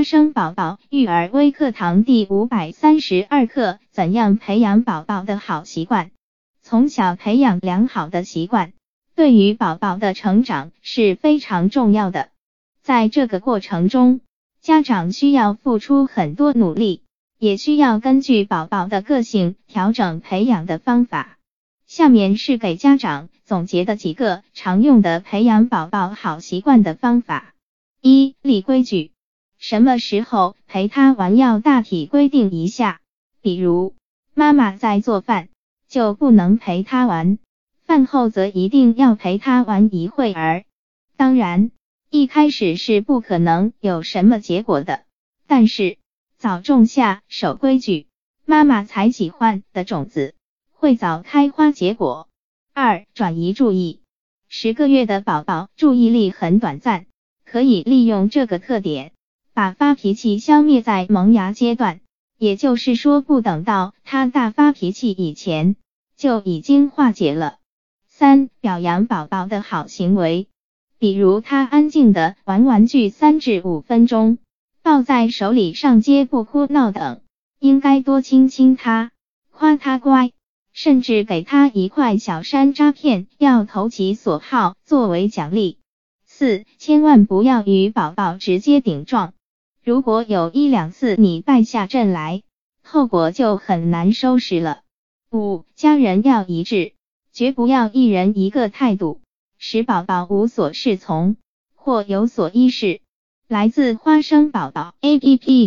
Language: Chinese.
花生宝宝育儿微课堂第五百三十二课：怎样培养宝宝的好习惯？从小培养良好的习惯，对于宝宝的成长是非常重要的。在这个过程中，家长需要付出很多努力，也需要根据宝宝的个性调整培养的方法。下面是给家长总结的几个常用的培养宝宝好习惯的方法：一、立规矩。什么时候陪他玩要大体规定一下，比如妈妈在做饭，就不能陪他玩；饭后则一定要陪他玩一会儿。当然，一开始是不可能有什么结果的，但是早种下守规矩，妈妈才喜欢的种子会早开花结果。二、转移注意，十个月的宝宝注意力很短暂，可以利用这个特点。把发脾气消灭在萌芽阶段，也就是说，不等到他大发脾气以前，就已经化解了。三、表扬宝宝的好行为，比如他安静的玩玩具三至五分钟，抱在手里上街不哭闹等，应该多亲亲他，夸他乖，甚至给他一块小山楂片，要投其所好作为奖励。四、千万不要与宝宝直接顶撞。如果有一两次你败下阵来，后果就很难收拾了。五，家人要一致，绝不要一人一个态度，使宝宝无所适从或有所依恃。来自花生宝宝 A P P。